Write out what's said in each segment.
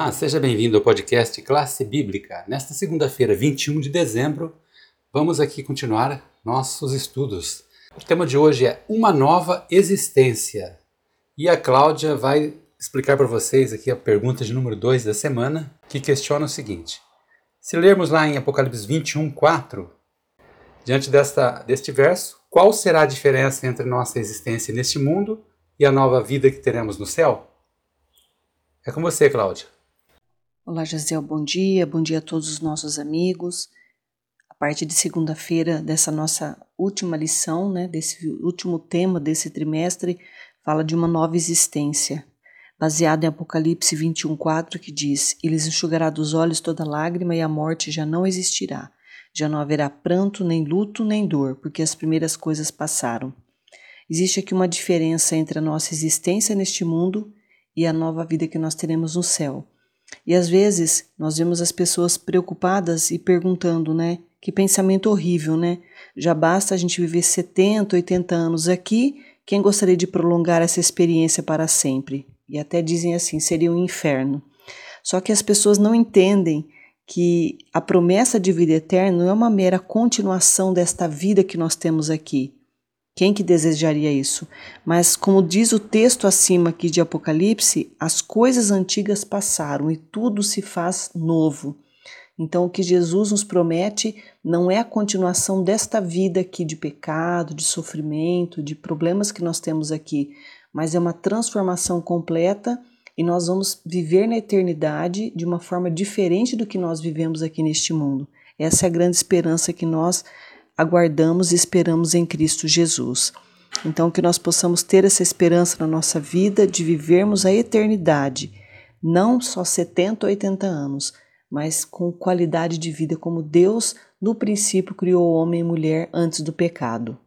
Olá, seja bem-vindo ao podcast Classe Bíblica. Nesta segunda-feira, 21 de dezembro, vamos aqui continuar nossos estudos. O tema de hoje é Uma Nova Existência. E a Cláudia vai explicar para vocês aqui a pergunta de número 2 da semana, que questiona o seguinte: Se lermos lá em Apocalipse 21, 4, diante desta, deste verso, qual será a diferença entre nossa existência neste mundo e a nova vida que teremos no céu? É com você, Cláudia. Olá, Gisele, bom dia. Bom dia a todos os nossos amigos. A partir de segunda-feira, dessa nossa última lição, né, desse último tema desse trimestre, fala de uma nova existência, baseado em Apocalipse 21:4, que diz: "E lhes enxugará dos olhos toda lágrima e a morte já não existirá. Já não haverá pranto, nem luto, nem dor, porque as primeiras coisas passaram." Existe aqui uma diferença entre a nossa existência neste mundo e a nova vida que nós teremos no céu. E às vezes nós vemos as pessoas preocupadas e perguntando, né? Que pensamento horrível, né? Já basta a gente viver 70, 80 anos aqui, quem gostaria de prolongar essa experiência para sempre? E até dizem assim, seria um inferno. Só que as pessoas não entendem que a promessa de vida eterna não é uma mera continuação desta vida que nós temos aqui, quem que desejaria isso? Mas como diz o texto acima aqui de Apocalipse, as coisas antigas passaram e tudo se faz novo. Então o que Jesus nos promete não é a continuação desta vida aqui de pecado, de sofrimento, de problemas que nós temos aqui, mas é uma transformação completa e nós vamos viver na eternidade de uma forma diferente do que nós vivemos aqui neste mundo. Essa é a grande esperança que nós aguardamos e esperamos em Cristo Jesus. Então, que nós possamos ter essa esperança na nossa vida de vivermos a eternidade, não só 70 ou 80 anos, mas com qualidade de vida como Deus no princípio criou homem e mulher antes do pecado.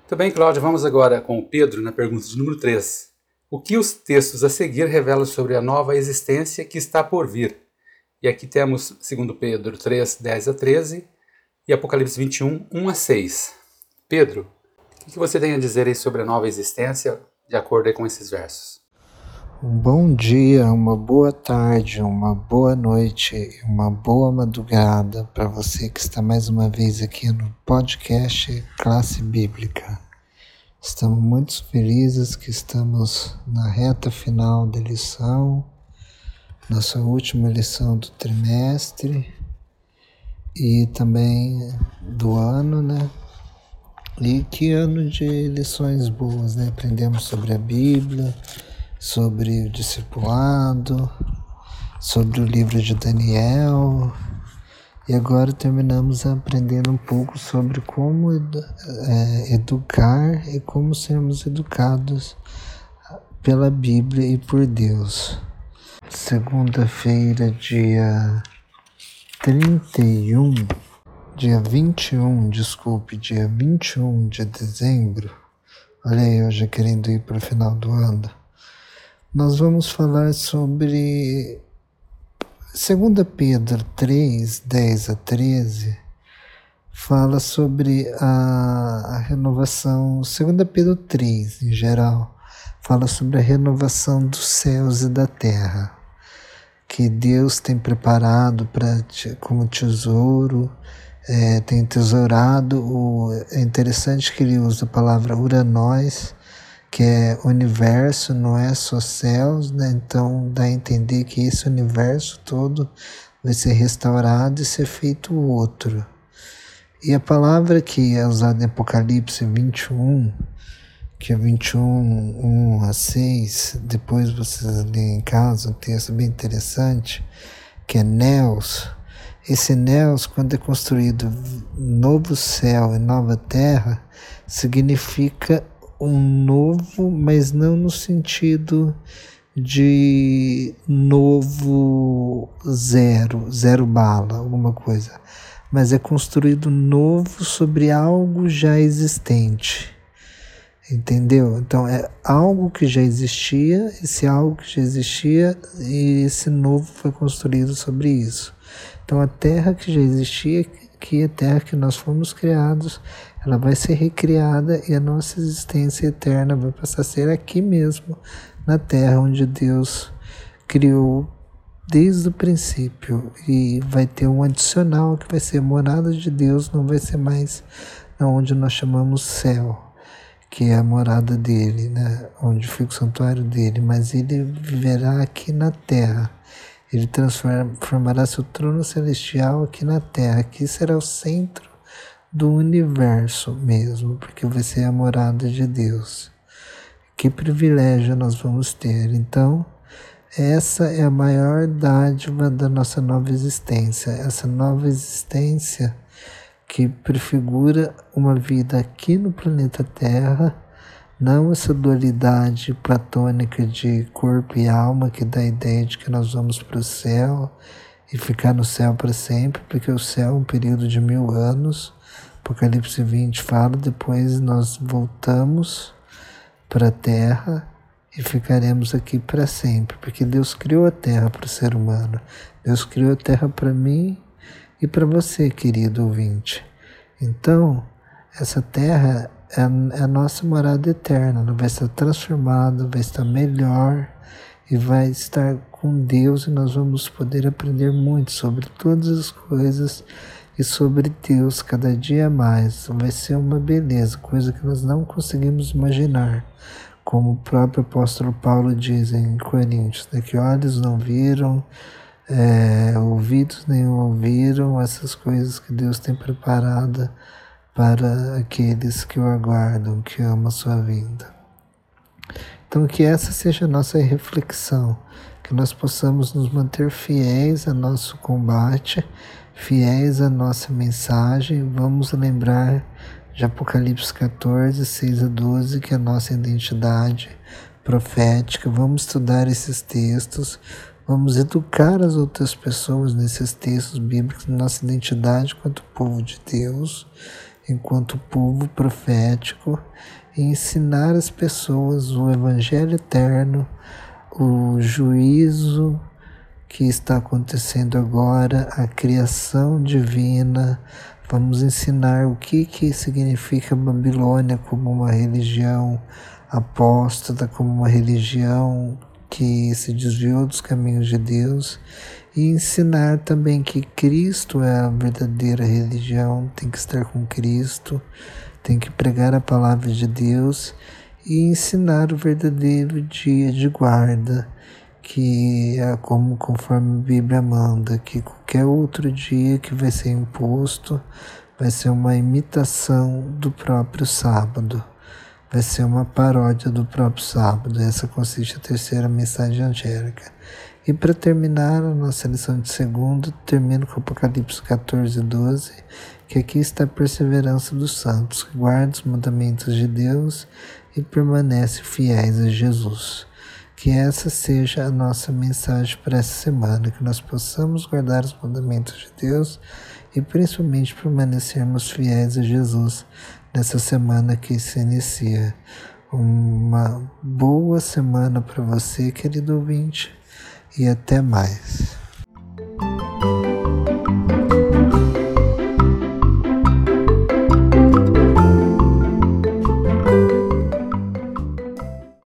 Muito bem, Cláudia, vamos agora com o Pedro na pergunta de número 3. O que os textos a seguir revelam sobre a nova existência que está por vir? E aqui temos, segundo Pedro 3, 10 a 13, e Apocalipse 21, 1 a 6. Pedro, o que você tem a dizer sobre a nova existência, de acordo com esses versos? Um bom dia, uma boa tarde, uma boa noite, uma boa madrugada para você que está mais uma vez aqui no podcast Classe Bíblica. Estamos muito felizes que estamos na reta final da lição, nossa última lição do trimestre e também do ano, né? E que ano de lições boas, né? Aprendemos sobre a Bíblia, sobre o discipulado, sobre o livro de Daniel. E agora terminamos aprendendo um pouco sobre como é, educar e como sermos educados pela Bíblia e por Deus. Segunda-feira, dia 31, dia 21, desculpe, dia 21 de dezembro, olha aí, eu já querendo ir para o final do ano, nós vamos falar sobre 2 Pedro 3, 10 a 13, fala sobre a, a renovação, 2 Pedro 3, em geral, fala sobre a renovação dos céus e da terra que Deus tem preparado para como tesouro, é, tem tesourado. O, é interessante que ele usa a palavra uranóis, que é universo, não é só céus, né? então dá a entender que esse universo todo vai ser restaurado e ser feito outro. E a palavra que é usada em Apocalipse 21, que é 21, 1 a 6, depois vocês lêem em casa, um texto bem interessante, que é Neos. Esse Neos, quando é construído novo céu e nova terra, significa um novo, mas não no sentido de novo zero, zero bala, alguma coisa, mas é construído novo sobre algo já existente. Entendeu? Então é algo que já existia, esse algo que já existia e esse novo foi construído sobre isso. Então a terra que já existia, que é a terra que nós fomos criados, ela vai ser recriada e a nossa existência eterna vai passar a ser aqui mesmo, na terra onde Deus criou desde o princípio e vai ter um adicional que vai ser morada de Deus, não vai ser mais onde nós chamamos céu, que é a morada dele, né? onde fica o santuário dele, mas ele viverá aqui na terra. Ele transformará seu trono celestial aqui na terra. Aqui será o centro do universo mesmo, porque vai ser a morada de Deus. Que privilégio nós vamos ter. Então, essa é a maior dádiva da nossa nova existência. Essa nova existência que prefigura uma vida aqui no planeta Terra, não essa dualidade platônica de corpo e alma que dá a ideia de que nós vamos para o céu e ficar no céu para sempre, porque o céu é um período de mil anos. Apocalipse 20 fala, depois nós voltamos para a Terra e ficaremos aqui para sempre, porque Deus criou a terra para o ser humano. Deus criou a terra para mim e para você, querido ouvinte. Então, essa terra é, é a nossa morada eterna, ela vai estar transformada, vai estar melhor e vai estar com Deus e nós vamos poder aprender muito sobre todas as coisas e sobre Deus cada dia mais. Vai ser uma beleza, coisa que nós não conseguimos imaginar como o próprio apóstolo Paulo diz em Coríntios, né, que olhos não viram, é, ouvidos nem ouviram essas coisas que Deus tem preparada para aqueles que o aguardam, que amam a sua vinda. Então, que essa seja a nossa reflexão, que nós possamos nos manter fiéis ao nosso combate, fiéis à nossa mensagem, vamos lembrar de Apocalipse 14, 6 a 12, que é a nossa identidade profética. Vamos estudar esses textos, vamos educar as outras pessoas nesses textos bíblicos, nossa identidade enquanto povo de Deus, enquanto povo profético, e ensinar as pessoas o Evangelho eterno, o juízo que está acontecendo agora, a criação divina, Vamos ensinar o que, que significa Babilônia como uma religião apóstata, como uma religião que se desviou dos caminhos de Deus e ensinar também que Cristo é a verdadeira religião, tem que estar com Cristo, tem que pregar a palavra de Deus e ensinar o verdadeiro dia de guarda que é como conforme a Bíblia manda, que qualquer outro dia que vai ser imposto vai ser uma imitação do próprio sábado, vai ser uma paródia do próprio sábado. Essa consiste a terceira mensagem angélica. E para terminar a nossa lição de segundo, termino com Apocalipse 14, 12, que aqui está a perseverança dos santos, que guardam os mandamentos de Deus e permanecem fiéis a Jesus. Que essa seja a nossa mensagem para essa semana, que nós possamos guardar os mandamentos de Deus e principalmente permanecermos fiéis a Jesus nessa semana que se inicia. Uma boa semana para você, querido ouvinte, e até mais.